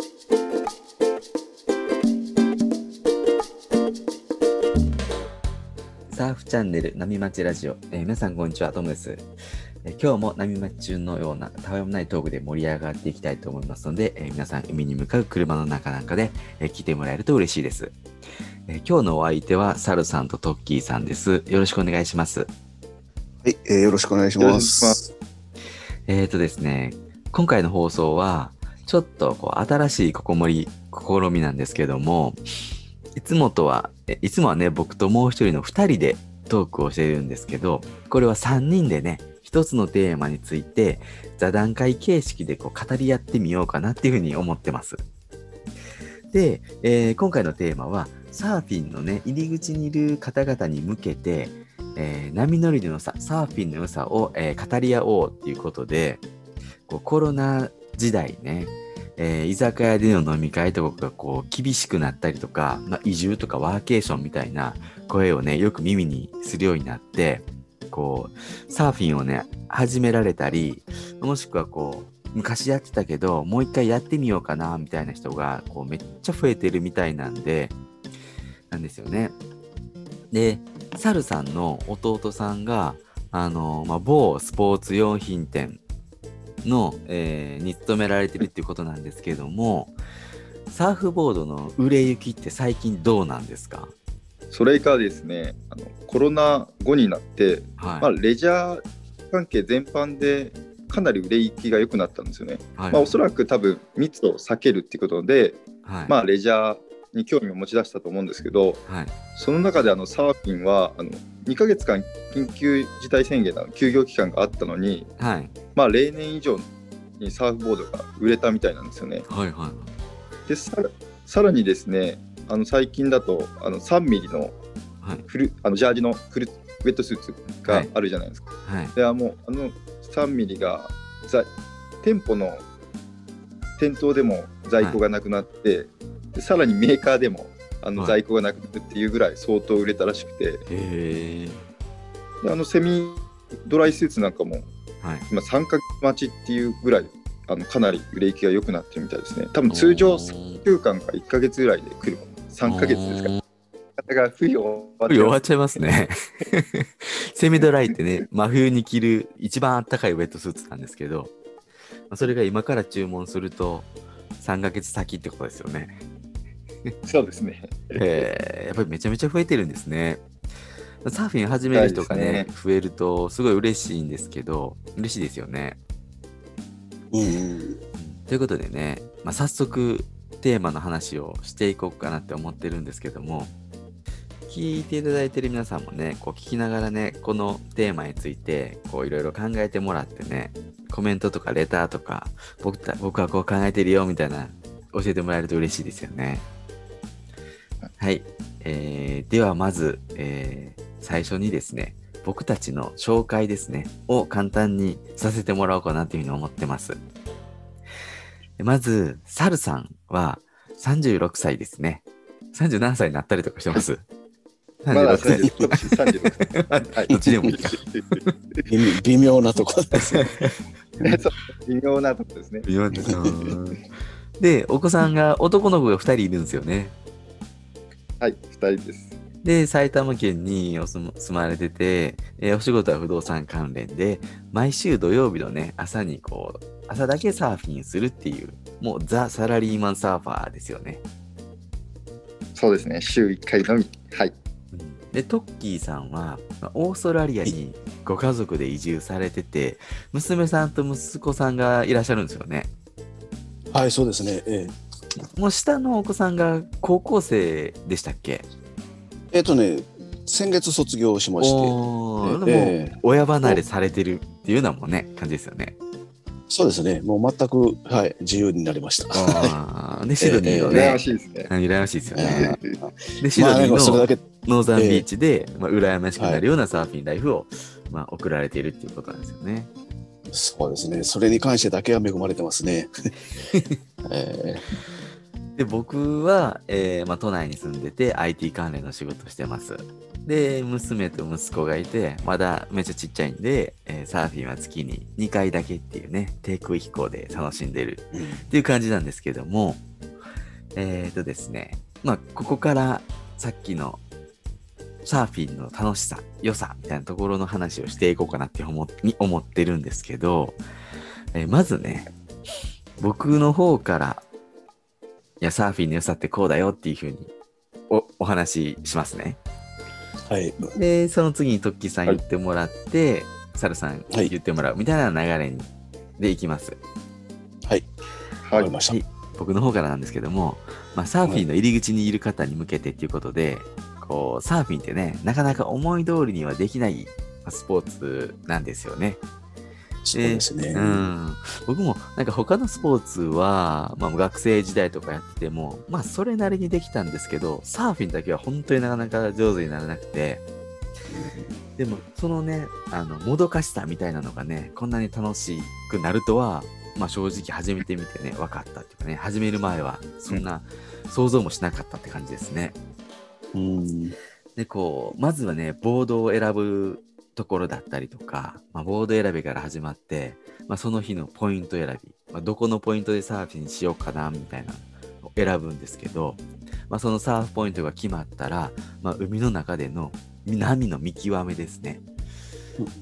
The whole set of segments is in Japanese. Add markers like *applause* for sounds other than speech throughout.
サーフチャンネル波町ラジオ、えー皆さんこんにちは、トムです、えー今日も波町中のようなたわいもないトークで盛り上がっていきたいと思いますので、えー皆さん海に向かう車の中なんかで、えー聞いてもらえると嬉しいです、えー今日のお相手はサルさんとトッキーさんです。よろしくお願いします。はい、えーよろしくお願いします。えーとですね、今回の放送は、ちょっとこう新しい試み、試みなんですけども、いつもとは、いつもはね、僕ともう一人の二人でトークをしているんですけど、これは三人でね、一つのテーマについて座談会形式でこう語り合ってみようかなっていうふうに思ってます。で、えー今回のテーマは、サーフィンのね、入り口にいる方々に向けて、えー波乗りの良さ、サーフィンの良さを、えー語り合おうっていうことで、こうコロナ時代ね、えー居酒屋での飲み会とかがこう厳しくなったりとか、まあ、移住とかワーケーションみたいな声をね、よく耳にするようになって、こう、サーフィンをね、始められたり、もしくはこう、昔やってたけど、もう一回やってみようかな、みたいな人が、こう、めっちゃ増えてるみたいなんで、なんですよね。で、サルさんの弟さんが、あの、まあ、某スポーツ用品店の、えーに勤められてるっていうことなんですけども、サーフボードの売れ行きって最近どうなんですか？それからですねあのコロナ後になって、はい。まあ、レジャー関係全般でかなり売れ行きが良くなったんですよね。はいまあ、おそらく多分密を避けるっていうことで、はい。まあ、レジャーに興味を持ち出したと思うんですけどはい。その中であのサーフィンはあの2ヶ月間緊急事態宣言の休業期間があったのに、はい。まあ、例年以上にサーフボードが売れたみたいなんですよね。はい。はい。でさらさらにですねあの最近だとあの3ミリのはい。フルあのジャージのフルウェットスーツがあるじゃないですか。はい。ではもうあの3ミリが在店舗の店頭でも在庫がなくなって、でさらにメーカーでもあのはい在庫がなくなるっていうぐらい相当売れたらしくて。であのセミドライスーツなんかもはい。今3ヶ月待ちっていうぐらいあのかなり売れ行きが良くなってるみたいですね。多分通常おー3週間か1ヶ月ぐらいで来る3ヶ月ですから。だから冬終わっちゃう冬終わっちゃいますね。*laughs* セミドライってね、真冬に着る一番あったかいウェットスーツなんですけど、まあそれが今から注文すると3ヶ月先ってことですよね。そうですね。えー、やっぱりめちゃめちゃ増えてるんですね。サーフィン始める人がね、そう増えるとすごい嬉しいんですけど、嬉しいですよね。うんということでね、まあ、早速テーマの話をしていこうかなって思ってるんですけども聞いていただいてる皆さんもねこう聞きながらねこのテーマについてこういろいろ考えてもらってねコメントとかレターとか僕た僕はこう考えてるよみたいな教えてもらえると嬉しいですよねはい、えーではまず、えー最初にですね僕たちの紹介ですねを簡単にさせてもらおうかなというふうに思ってますまず、サルさんは36歳ですね。37歳になったりとかしてます？まだ36歳。36 36はいどっちでもいいか。微妙微妙なところです。*laughs* そう微妙なとこですね。微妙ですで、お子さんが、男の子が2人いるんですよね。はい、2人です。で、埼玉県にお住ま住まれてて、えーお仕事は不動産関連で、毎週土曜日のね、朝にこう、朝だけサーフィンするっていう、もうザ・サラリーマンサーファーですよね。そうですね、週1回のみ。はい。でトッキーさんはまあオーストラリアにご家族で移住されてて娘さんと息子さんがいらっしゃるんですよねはい、そうですね。えもう下のお子さんが高校生でしたっけ？ええっとね、先月卒業しまして、もう親離れされてるっていうようなもんね感じですよね。そうですね、もう全く、はい、自由になりました。あーでシドニーの羨ねま、しいですね。あ羨ましいですよえね。えでシドニーのそれだけ、ノーザンビーチで、まあ、羨ましくなるようなサーフィンライフを、まあ、送られているっていうことなんですよね。そうですね、それに関してだけは恵まれてますね。*laughs* えで僕は、えーまあ、都内に住んでて IT 関連の仕事してます。で娘と息子がいてまだめっちゃちっちゃいんで、えーサーフィンは月に2回だけっていうね低空飛行で楽しんでるっていう感じなんですけどもえっ、とですね、まあ、ここからさっきのサーフィンの楽しさ、良さみたいなところの話をしていこうかなって思に思ってるんですけど、えーまずね、僕の方から、いや、サーフィンの良さってこうだよっていうふうにおお話ししますね。はい。で、その次にトッキーさん言ってもらって、サルさんはい言ってもらうみたいな流れにでいきます。はい。わはいかりました。はい僕の方からなんですけども、まあ、サーフィンの入り口にいる方に向けてっていうことで、こうサーフィンってねなかなか思い通りにはできないまあスポーツなんですよね。そうですね。うん、僕もなんか他のスポーツは、まあ、学生時代とかやってても、まあ、それなりにできたんですけどサーフィンだけは本当になかなか上手にならなくてでもそのねあのもどかしさみたいなのがねこんなに楽しくなるとは、まあ、正直始めてみてね分かったっていうかね始める前はそんな想像もしなかったって感じですね。うん。でこうまずはねボードを選ぶところだったりとか、まあ、ボード選びから始まって、まあ、その日のポイント選び、まあ、どこのポイントでサーフィンしようかなみたいなのを選ぶんですけど、まあ、そのサーフポイントが決まったら、まあ、海の中での波の見極めですね。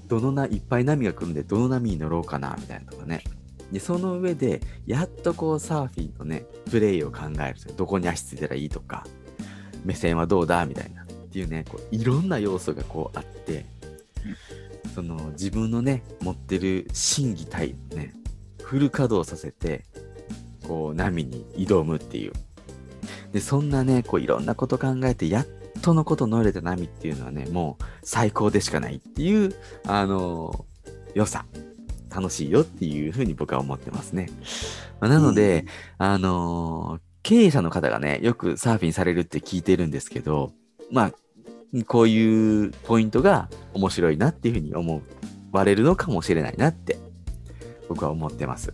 どのないっぱい波が来るんでどの波に乗ろうかなみたいなとかね。でその上でやっとこうサーフィンのねプレイを考えるどこに足ついたらいいとか目線はどうだみたいなっていうねこういろんな要素がこうあってその自分のね持ってる心技体をねフル稼働させてこう波に挑むっていう。でそんなねこういろんなこと考えてやっとのこと乗れた波っていうのはねもう最高でしかないっていうあの良さ。楽しいよっていうふうに僕は思ってますね、まあなので、あのー経営者の方がね、よくサーフィンされるって聞いてるんですけど、まあ、こういうポイントが面白いなっていうふうに思われるのかもしれないなって、僕は思ってます。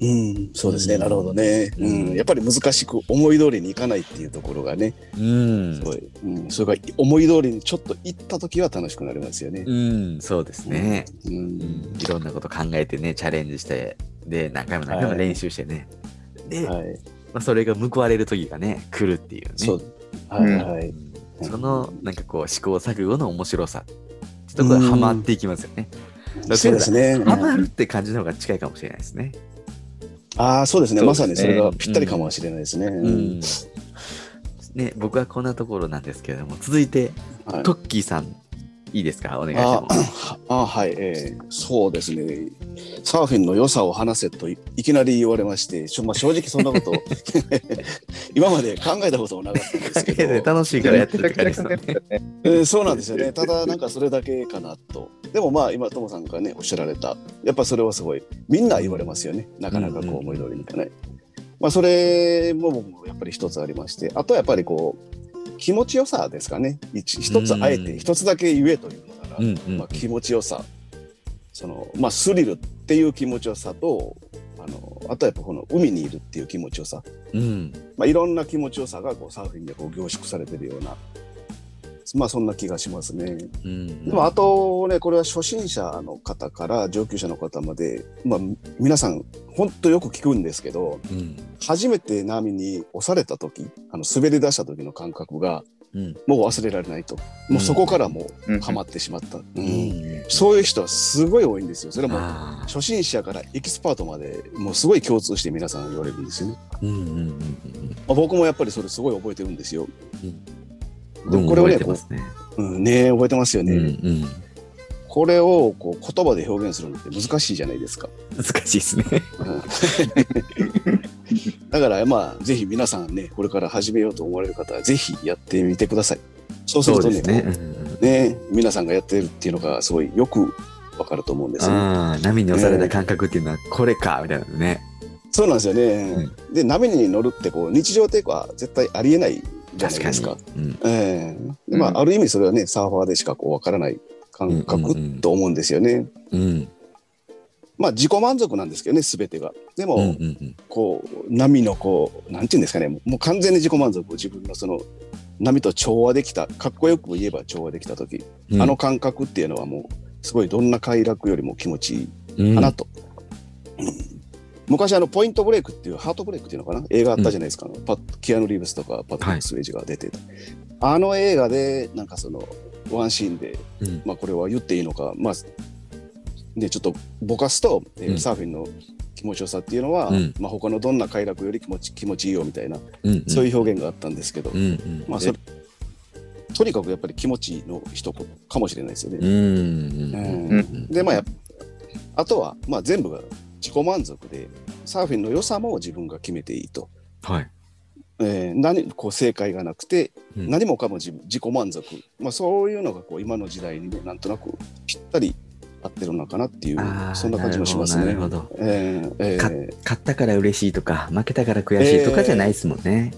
うん、そうですね。うんなるほどね。ううんん。やっぱり難しく思い通りにいかないっていうところがね、うんすごい。うん。それが思い通りにちょっと行った時は楽しくなりますよね。うん、そうですね。ううんん。いろんなこと考えてね、チャレンジして、で、何回も何回も練習してね。で、はい。まあ、それが報われる時がね、来るっていうね。そう。はいはい。うんその、なんかこう、試行錯誤の面白さってところがハマっていきますよね。うんそうですね。ハマるって感じの方が近いかもしれないですね。ああ、そうですね。ますさにそれがぴったりかもしれないですね。ね、僕はこんなところなんですけれども、続いて、はいトッキーさん、いいですか？お願いしあます。あ *clears throat* あはい、えーそうですね。サーフィンの良さを話せといいきなり言われまして、まあ、正直そんなこと *laughs* *laughs* 今まで考えたこともなかったんですけど、楽しいからやってるって感じですよね。えーそうなんですよね。ただなんかそれだけかなと。でもまあ今ともさんがねおっしゃられた、やっぱそれはすごいみんな言われますよね。なかなかこう思い通りにいかない。まあそれもやっぱり一つありまして、あとはやっぱりこう気持ちよさですかね。一一つあえてうん一つだけ言えというのなら、うんうんまあ、気持ちよさその、まあ、スリルっていう気持ちよさとあのあとはやっぱこの海にいるっていう気持ちよさ、うん。まあ、いろんな気持ちよさがこうサーフィンでこう凝縮されてるような、まあ、そんな気がしますね。うん。でもあとねこれは初心者の方から上級者の方まで、まあ、皆さん本当よく聞くんですけどうん。初めて波に押された時あの滑り出した時の感覚がうん。もう忘れられないともうそこからもうんうハマってしまった、うんうん。そういう人はすごい多いんですよ。それも初心者からエキスパートまでもうすごい共通して皆さん言われるんですよね。うんうんうんまあ、僕もやっぱりそれすごい覚えてるんですよ。うん。でもこれをね覚えてますね。うん、ね覚えてますようんね。うん。これをこう言葉で表現するのって難しいじゃないですか。難しいですね。うん *laughs* だからまあぜひ皆さんねこれから始めようと思われる方はぜひやってみてください。そうするとねね。こうんうんうね皆さんがやってるっていうのがすごいよくわかると思うんですよ波に押された感覚っていうのはこれか、みたいなのね。そうなんですよね。で波に乗るってこう日常抵抗は絶対ありえないじゃない確かにですか。。うん。まあ、うんある意味それはねサーファーでしかこう分からない感うんうんう覚んと思うんですよね。うん。まあ自己満足なんですけどね全てが。でも、うんうんうん。こう波のこうなんていうんですかねもう完全に自己満足自分のその波と調和できたかっこよく言えば調和できた時、うんあの感覚っていうのはもうすごいどんな快楽よりも気持ちいいうんかなと。昔あのポイントブレイクっていうハートブレイクっていうのかな？映画あったじゃないですか、あのパッキアヌ・リーブスとかパック・スウェイジが出てた、あの映画でなんかそのワンシーンで、うん。まあ、これは言っていいのか。まあねちょっとぼかすと、サーフィンの気持ちよさっていうのは、うん。まあ、他のどんな快楽より気持ち気持ちいいよみたいな、うんうん。そういう表現があったんですけど、うんうん。まあそれとにかくやっぱり気持ちいいの一言かもしれないですよね。うんうんうんうん。でまああとは、まあ、全部が自己満足でサーフィンの良さも自分が決めていいと。はい。えー何こう正解がなくて、うん。何もかも自分自己満足、まあ、そういうのがこう今の時代にねなんとなくぴったり合ってるのかなっていうそんな感じもしますね。なえーえ勝ったから嬉しいとか負けたから悔しいとかじゃないですもんね。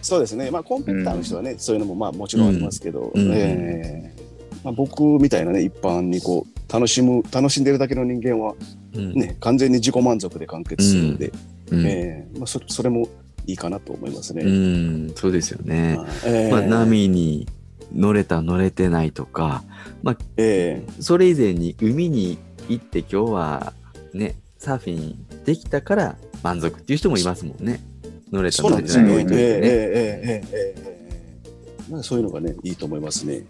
そうですね、まあ、コンピューターの人はね、そういうのもまあもちろんありますけど、うん。えー。まあ、僕みたいなね一般にこう楽しむ楽しんでるだけの人間は、うんね、完全に自己満足で完結するので、うんえーまあ、そそれもいいかなと思いますね。うんそうですよね。えーまあ、波に乗れた乗れてないとかえそれ以前に海に行って今日はねサーフィンできたから満足っていう人もいますもんね。乗れーた。乗れてない置いといてね。えーえーえーえーえーまあそういうのがねいいと思いますね。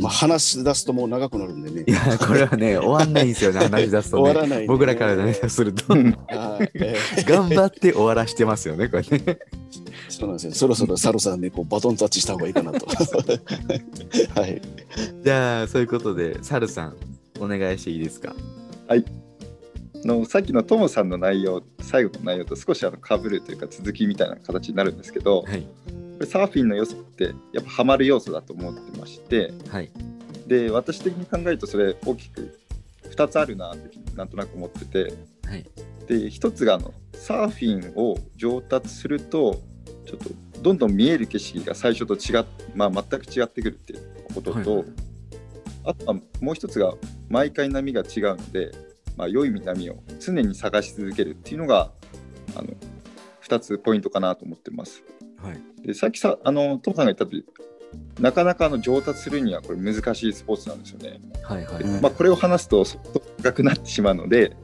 まあ、話し出すともう長くなるんでねい。やこれはね *laughs* 終わんないんですよね話し出すとね。終わらないね僕らからねすると *laughs* はいえー頑張って終わらしてますよねこれね。そうなんですよ。そろそろサルさんねこうバトンタッチした方がいいかなと。*laughs* はい。じゃあそういうことでサルさんお願いしていいですか？あのさっきのトモさんの内容最後の内容と少しあの被るというか続きみたいな形になるんですけどこはい。れサーフィンの良さってやっぱハマる要素だと思ってましてはい。で私的に考えるとそれ大きく2つあるなってなんとなく思っててはい。で1つがあのサーフィンを上達するとちょっとどんどん見える景色が最初と違っ、まあ、全く違ってくるっていうことと、はいはい。あとはもう一つが毎回波が違うので、まあ、良い波を常に探し続けるっていうのがあの2つポイントかなと思ってます。はいでさっきさあのトムさんが言ったとおりなかなかあの上達するにはこれ難しいスポーツなんですよね。はいはい。うんまあ、これを話すと深くなってしまうので、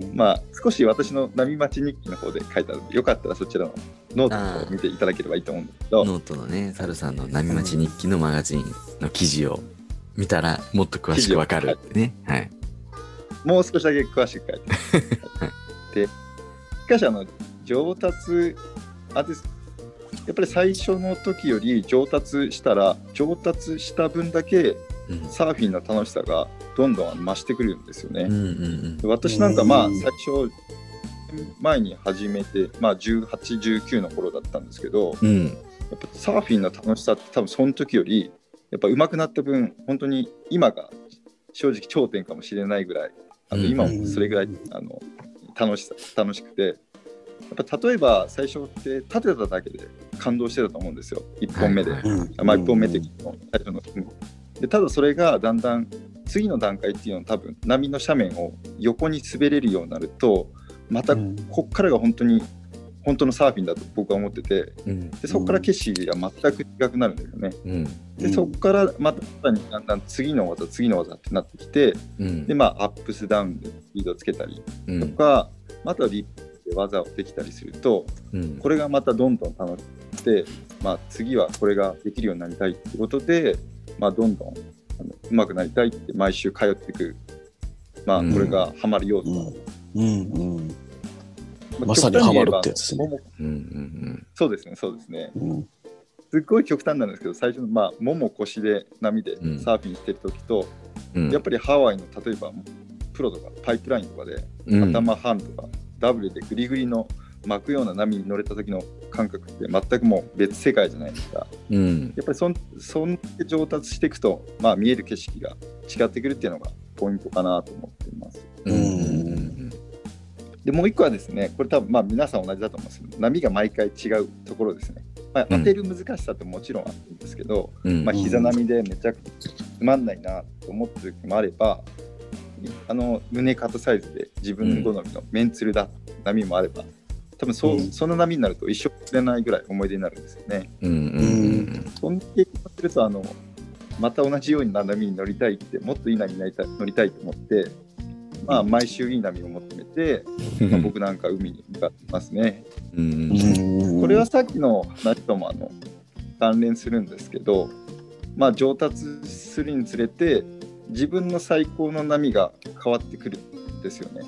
うんまあ、少し私の波町日記の方で書いてあるのでよかったらそちらのノートを見ていただければいいと思うんですけどノートのね、サルさんの波待ち日記のマガジンの記事を見たらもっと詳しくわかるってね。はい。もう少しだけ詳しく書いてます。*laughs* でしかしあの上達あですやっぱり最初の時より上達したら上達した分だけうんサーフィンの楽しさがどんどん増してくるんですよね。うんうんで私なんかまあうん最初前に始めて、まあ、1819の頃だったんですけどうん。うん。やっぱサーフィンの楽しさって多分その時よりやっぱ上手くなった分本当に今が正直頂点かもしれないぐらいあのうん。今もそれぐらいあの楽しさ楽しくて。やっぱ例えば最初って立てただけで感動してたと思うんですよ。1本目で。まあ、1本目的の最初の、うん。でただそれがだんだん次の段階っていうのは多分波の斜面を横に滑れるようになるとまたうん。こっからが本当に本当のサーフィンだと僕は思っててうん。でそこから景色が全く違くなるんですよね。うん。でそこからまたさらにだんだん次の技次の技ってなってきてうんでまあアップスダウンでスピードをつけたりうん。とか、またはリップで技をできたりするとうん。これがまたどんどん楽しくて、まあ、次はこれができるようになりたいってことで、まあ、どんどんあの上手くなりたいって毎週通ってくる、まあ、うんこれがハマる要素なの、うんうんあまさにハマるってやつですね極端に言えばももうんうんそうですねそうですねうんすっごい極端なんですけど最初の、まあ、もも腰で波でうんサーフィンしてる時と、うん。やっぱりハワイの例えばプロとかパイプラインとかでうん頭半とか、ダブルでグリグリの巻くような波に乗れた時の感覚って全くもう別世界じゃないですか。うん。やっぱりそんそんだけ上達していくと、まあ、見える景色が違ってくるっていうのがポイントかなと思っています。うんうんでもう一個はですね、これ多分まあ皆さん同じだと思うんですけど、波が毎回違うところですね。まあ、うん当てる難しさってもちろんあるんですけど、うん。まあ、膝波でめちゃくちゃつまんないなと思ってる時もあれば、あの胸肩サイズで自分好みのメンツルだ波もあれば、多分そう、うんその波になると一生忘れないぐらい思い出になるんですよね。うんうんそんな経験をするとあのまた同じような波に乗りたいってもっといい波になりたい乗りたいと思って、まあ、毎週いい波を求めてで、まあ、僕なんか海に向かってますね。うん。これはさっきの話ともあの関連するんですけど、まあ、上達するにつれて自分の最高の波が変わってくるんですよね。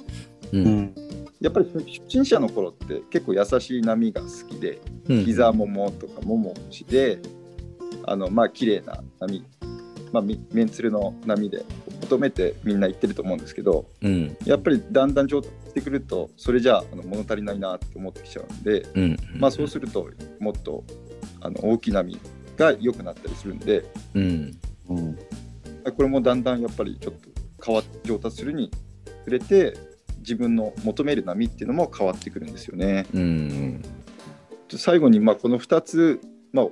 ううん。んやっぱり初心者の頃って結構優しい波が好きでうん。膝ももとかももしであのまあ綺麗な波、まあ、みメンツルの波で求めてみんな言ってると思うんですけどうん。やっぱりだんだん上達してくるとそれじゃああの物足りないなって思ってきちゃうんで、うん。まあ、そうするともっとあの大きな波が良くなったりするんでうん。うん。これもだんだんやっぱりちょっと変わっ上達するにつれて自分の求める波っていうのも変わってくるんですよね。うん。最後にまあこの2つ、まあ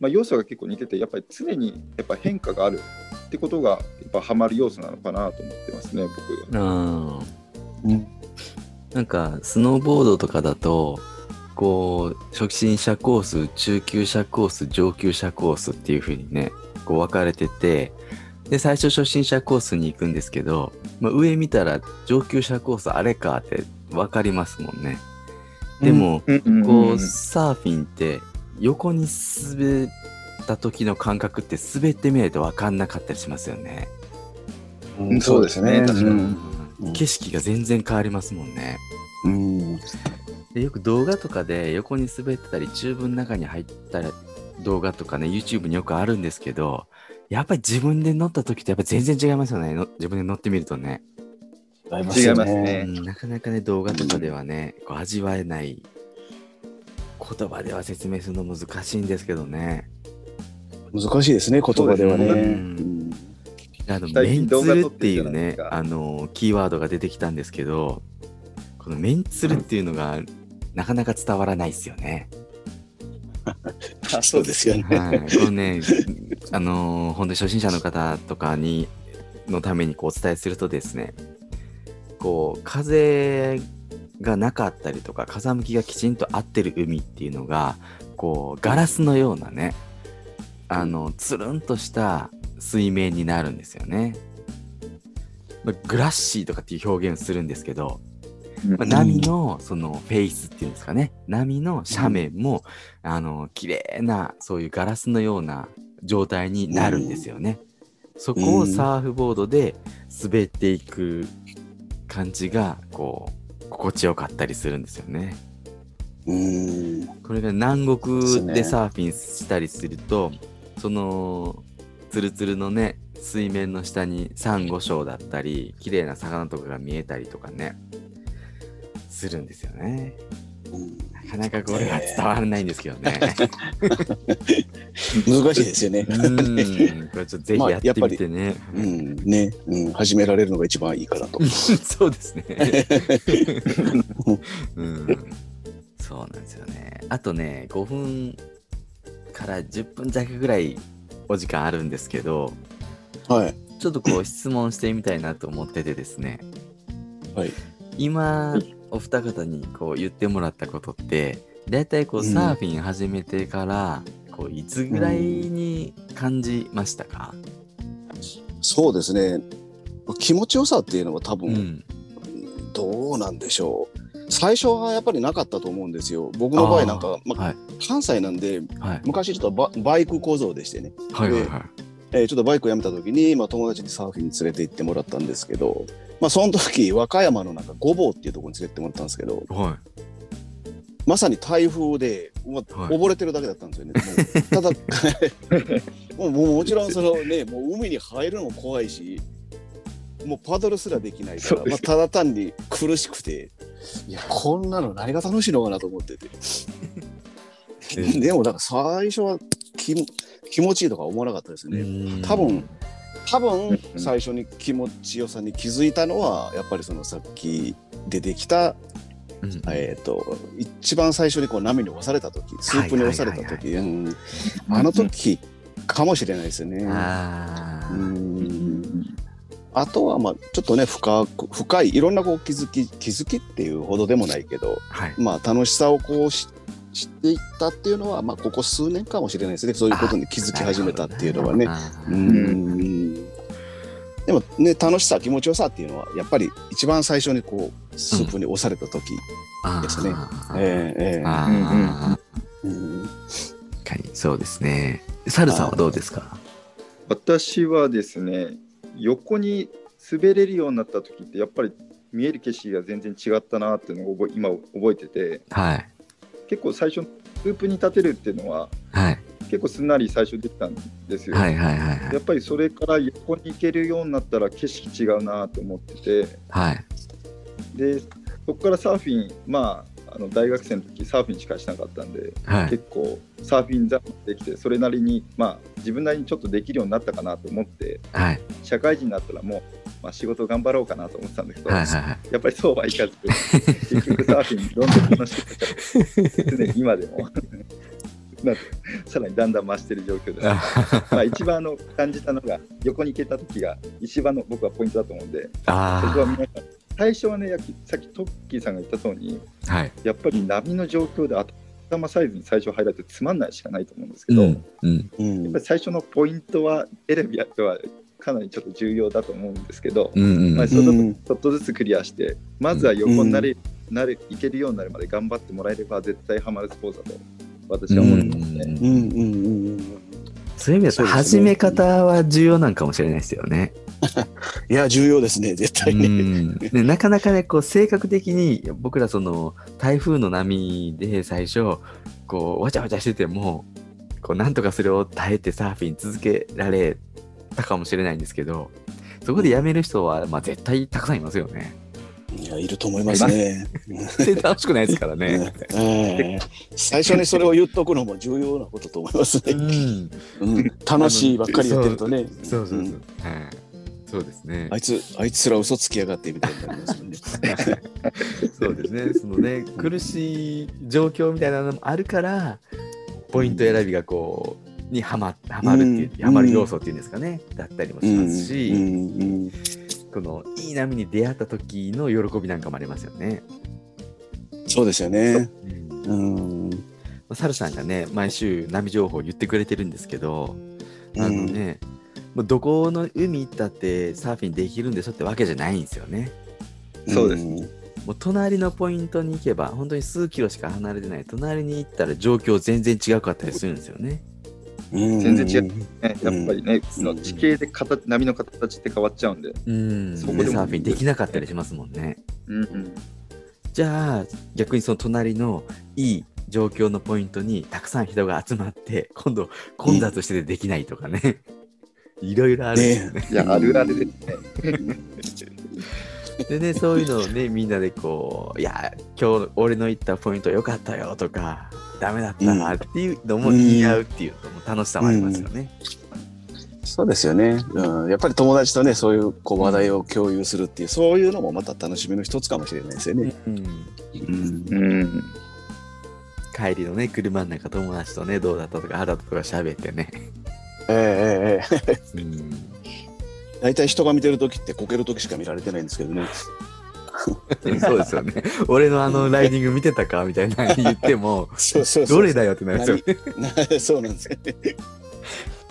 まあ、要素が結構似ててやっぱり常にやっぱ変化があるってことがぱハマる要素なのかなと思ってますね僕うんなんかスノーボードとかだとこう初心者コース中級者コース上級者コースっていう風にねこう分かれててで最初初心者コースに行くんですけど、まあ、上見たら上級者コースあれかって分かりますもんね。でも、こうサーフィンって横に滑った時の感覚って滑ってみないと分かんなかったりしますよね。うんそうですね。確かに。うん。うん景色が全然変わりますもんね。うん。でよく動画とかで横に滑ってたりチューブの中に入った動画とかね YouTube によくあるんですけどやっぱり自分で乗った時ってやっぱ全然違いますよね。の自分で乗ってみるとね、違い違いますね。うんなかなかね動画とかではねこう味わえない。言葉では説明するの難しいんですけどね。難しいですね、言葉ではね。あの最メンツルっていうねあのキーワードが出てきたんですけどこのメンツルっていうのがなかなか伝わらないですよね。あ *laughs* そうですよね。はい、このね、あのー本当に初心者の方とかにのためにこうお伝えするとですね、こう風がなかったりとか風向きがきちんと合ってる海っていうのがこうガラスのようなね、あのつるんとした水面になるんですよね。まあグラッシーとかっていう表現をするんですけど、まあ、波のそのフェイスっていうんですかね波の斜面も、あの綺麗なそういうガラスのような状態になるんですよね。そこをサーフボードで滑っていく感じがこう心地よかったりするんですよね。うんこれが南国ねでサーフィンしたりするとそのツルツルのね水面の下にサンゴ礁だったり綺麗な魚とかが見えたりとかねするんですよね。なかなかこれは伝わらないんですけどね。*laughs* 難しいですよね。うんこれちょっとぜひやってみてね。うん、ね、うん、始められるのが一番いいかなと。*laughs* そうですね。*laughs* うん、そうなんですよね。あとね、5分から10分弱ぐらいお時間あるんですけど、はい。ちょっとこう質問してみたいなと思っててですね。はい。今、お二方にこう言ってもらったことって、だいたいこううんサーフィン始めてから、こういつぐらいに感じましたか、そうですね。気持ちよさっていうのは多う分、ん、どうなんでしょう。最初はやっぱりなかったと思うんですよ。僕の場合なんか、まはい、関西なんで、はい、昔ちょっとババイク構造でしてね、はい、はい、はい。えーちょっとバイクをやめた時に、まあ、友達にサーフィンに連れて行ってもらったんですけど、まあ、その時和歌山のなんか御坊っていうところに連れてってもらったんですけどはまさに台風で、まあはい溺れてるだけだったんですよね。*laughs* もうただもうもちろんその、ね、もう海に入るのも怖いしもうパドルすらできないから、まあ、ただ単に苦しくていやこんなの何が楽しいのかなと思ってて。うん *laughs* でもなんか最初は気も気持ちいいとか思わなかったですい。ね。うん多分多分うん最初に気持ちよさに気づいたのはやっぱりそのさっき出てきた、うんえー、と一番最初にこう波に押された時スープに押された時うんあの時かもしれないですよね。うあとはまあちょっとね深く深いいろんなこう気づき気づきっていうほどでもないけどはい。まあ楽しさをこうし知っていったっていうのはまあここ数年かもしれないですね。そういうことに気づき始めたっていうのはね。うん。でもね楽しさ気持ちよさっていうのはやっぱり一番最初にこうスープに押された時、ですね。確かにそうですね。サルさんはどうですか？私はですね横に滑れるようになった時ってやっぱり見える景色が全然違ったなっていうのを覚え今覚えてて。はい。結構最初スープに立てるっていうのははい。結構すんなり最初できたんですよ。はいはいはいはいやっ。ぱりそれから横に行けるようになったら景色違うなと思っててはい。でそこからサーフィンまああの大学生の時サーフィンしかしなかったんで、はい。結構サーフィンザできてそれなりにまあ自分なりにちょっとできるようになったかなと思ってはい。社会人になったらもう、まあ、仕事頑張ろうかなと思ってたんだけど、はいはいはい。やっぱりそうはいかず結局サーフィンどんどん楽しくて常に今でも *laughs* なんかさらにだんだん増してる状況です。まあ一番あの感じたのが横に行けた時が一番の僕はポイントだと思うんでそこはあ皆さん最初はねさっきトッキーさんが言った通りあ。はい。やっぱり波の状況で頭サイズに最初入られてつまんないしかないと思うんですけど、やっうん。うん。うんぱり最初のポイントはエレビアではかなりちょっと重要だと思うんですけど、うんうん。まあ、ちょっとずつクリアしてまずは横になれ、なれいけるようになるまで頑張ってもらえれば絶対ハマるスポーツだと私は思ってますね。うん。うん。うん。うん。そういう意味で始め方は重要なんかもしれないですよね。*laughs* いや重要ですね絶対。うね。ん。ねなかなかねこう性格的に僕らその台風の波で最初こうわちゃわちゃしててもこうなんとかそれを耐えてサーフィン続けられたかもしれないんですけどそこでやめる人は、まあ、絶対たくさんいますよね。いやいると思いますね。楽しくないですからね。え *laughs* え最初にそれを言っとくのも重要なことと思いますうね。ん、うん、楽しいばっかり言ってるとね。そうそうそう。んはい、そうですねあ。いつあいつら嘘つきやがってみたいになりますよね。*laughs* そうですね。そのね、苦しい状況みたいなのもあるから、ポイント選びがこう、にはまはまるっていう、うんはまる要素っていうんですかね、だったりもしますうし、んうんこのいい波に出会った時の喜びなんかもありますよね。そうですよね。うんうんサルさんがね、毎週波情報を言ってくれてるんですけど、あのね、もうどこの海行ったってサーフィンできるんでしょってわけじゃないんですよね。そうですんもう隣のポイントに行けば、本当に数キロしか離れてない、隣に行ったら状況全然違かったりするんですよね。うん。全然違うね。やっぱりね、うん。その地形で形波の形って変わっちゃうんで、うん、そこでサーフィンできなかったりしますもんね。うんうん、じゃあ逆にその隣のいい状況のポイントにたくさん人が集まって今度混雑しててできないとかね、いろいろあるんですよね。いやあるあるですね。*laughs* でねそういうのをねみんなでこう「いや今日俺の行ったポイント良かったよ」とか「ダメだったな」っていうのも言い合うっていうのも楽しさもありますよね。そうですよね、うん。やっぱり友達とね、そういうこう話題を共有するっていう、そういうのもまた楽しみの一つかもしれないですよね。うんうんうん、帰りのね車の中友達とねどうだったとかああだったとか喋ってね。ええええええうん大体人が見てる時ってこける時しか見られてないんですけどね。*laughs* そうですよね。俺のあのライディング見てたかみたいな *laughs* 言っても、そうそうそうどれだよってなるんですよね。なそうなんですよね。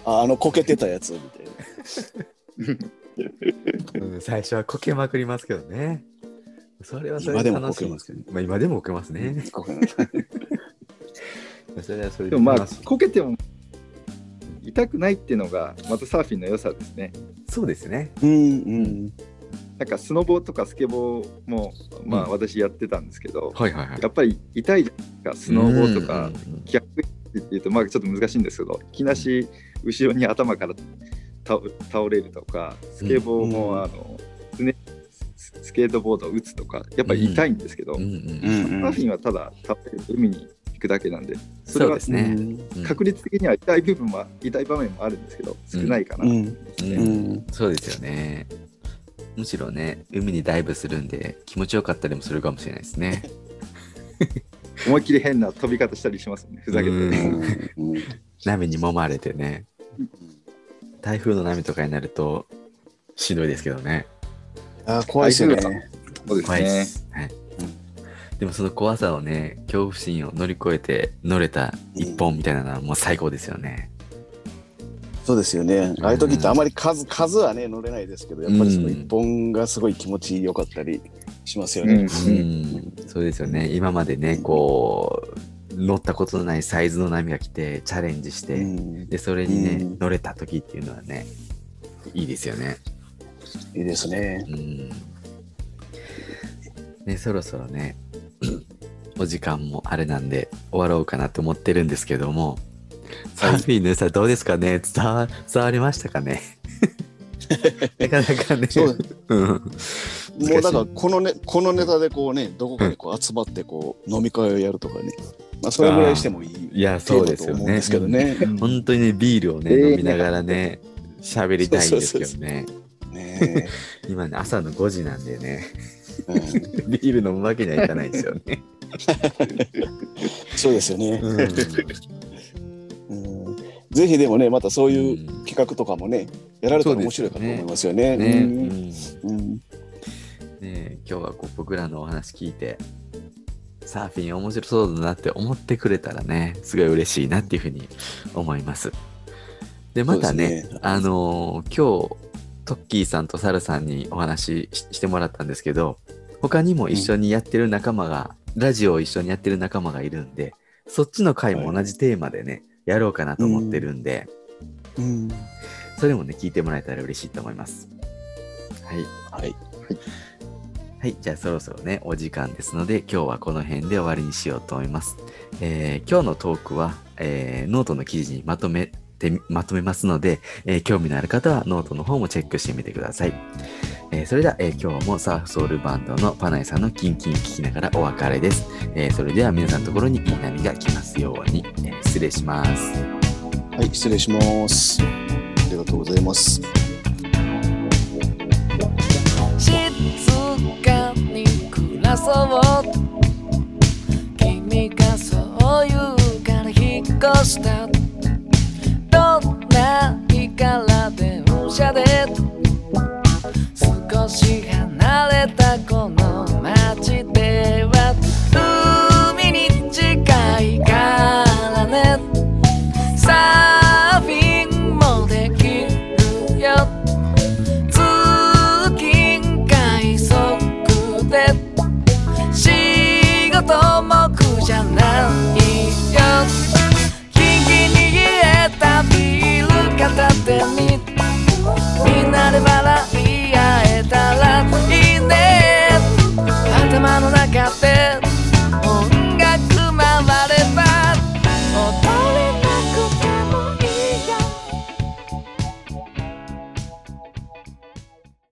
ああのこけてたやつみたいな。うん最初はこけまくりますけどね。それはそれ今でもこで楽しい。けますけどね。まあ今でもこけますね。こけますそれはそれでもまあ。こけても痛くないっていうのがまたサーフィンの良さですね。そうですね。うんうんなんかスノボーとかスケボーもまあうん私やってたんですけど、はいはいはい。やっぱり痛いじゃないですかスノーボーとか逆っていうとまあちょっと難しいんですけどいきなし後ろに頭から倒倒れるとかスケボーも、うんあのねススケートボードを打つとかやっぱり痛いんですけど、うんうんうんサーフィンはただ倒れる海に行くだけなんでそれはですね。うん確率的には痛い部分は痛い場面もあるんですけど少ないかな。ううんんそうですよね。むしろね、海にダイブするんで気持ちよかったりもするかもしれないですね。*laughs* 思いっきり変な飛び方したりしますねふざけて。*laughs* 波に揉まれてね。台風の波とかになるとしんどいですけどね。あー怖いですよね。そうです怖いでね。す。はい。でもその怖さをね、恐怖心を乗り越えて乗れた一本みたいなのはもう最高ですよね。そうですよね。ああいう時ってあまり数、数はね、乗れないですけど、やっぱりその一本がすごい気持ちよかったりしますよね。うん、そうですよね。今までね、こう、乗ったことのないサイズの波が来て、チャレンジして、うんで、それにね、うん乗れた時っていうのはね、いいですよね。いいですね。うん。ね、そろそろね、*clears throat* お時間もあれなんで、終わろうかなと思ってるんですけども、サーフィンのさんどうですかね？伝わ伝わりましたかね？*laughs* なかなかね。そううん。もうだからこのねこのネタでこうねどこかにこう集まってこう飲み会をやるとかね、まあそれぐらいしてもいいいや、そうですよね。です。けどね。本当にね、ビールをね、えー。飲みながらね、喋りたいんですけどね。ね今ね、朝の5時なんでね、えうん。ビール飲むわけにはいかないですよね。*laughs* そうですよね、うんうんぜひでもねまたそういううん。企画とかもねやられたら面白いかと思いますよね。ね、うん。うん。うん。ね今日はこう僕らのお話聞いて、サーフィン面白そうだなって思ってくれたらね、すごい嬉しいなっていうふうに思います。で、またね、ね。あのー今日、トッキーさんとサルさんにお話しししてもらったんですけど、他にも一緒にやってる仲間が、ラジオを一緒にやってる仲間がいるんで、そっちの回も同じテーマでね、やろうかなと思ってるんで、うんそれもね、聞いてもらえたら嬉しいと思います。はい。はいはい、じゃあそろそろね、お時間ですので、今日はこの辺で終わりにしようと思います。えー今日のトークは、えーノートの記事にまとめて、まとめますので、えー興味のある方はノートの方もチェックしてみてください。えーそれでは、えー今日もサーフソウルバンドのパナイさんのキンキン聞きながらお別れです。えーそれでは皆さんのところにいい波が来ますように、えー失礼します。はい失礼します。ありがとうございます。静かに暮らそう君がそう言うから引っ越した車で。少し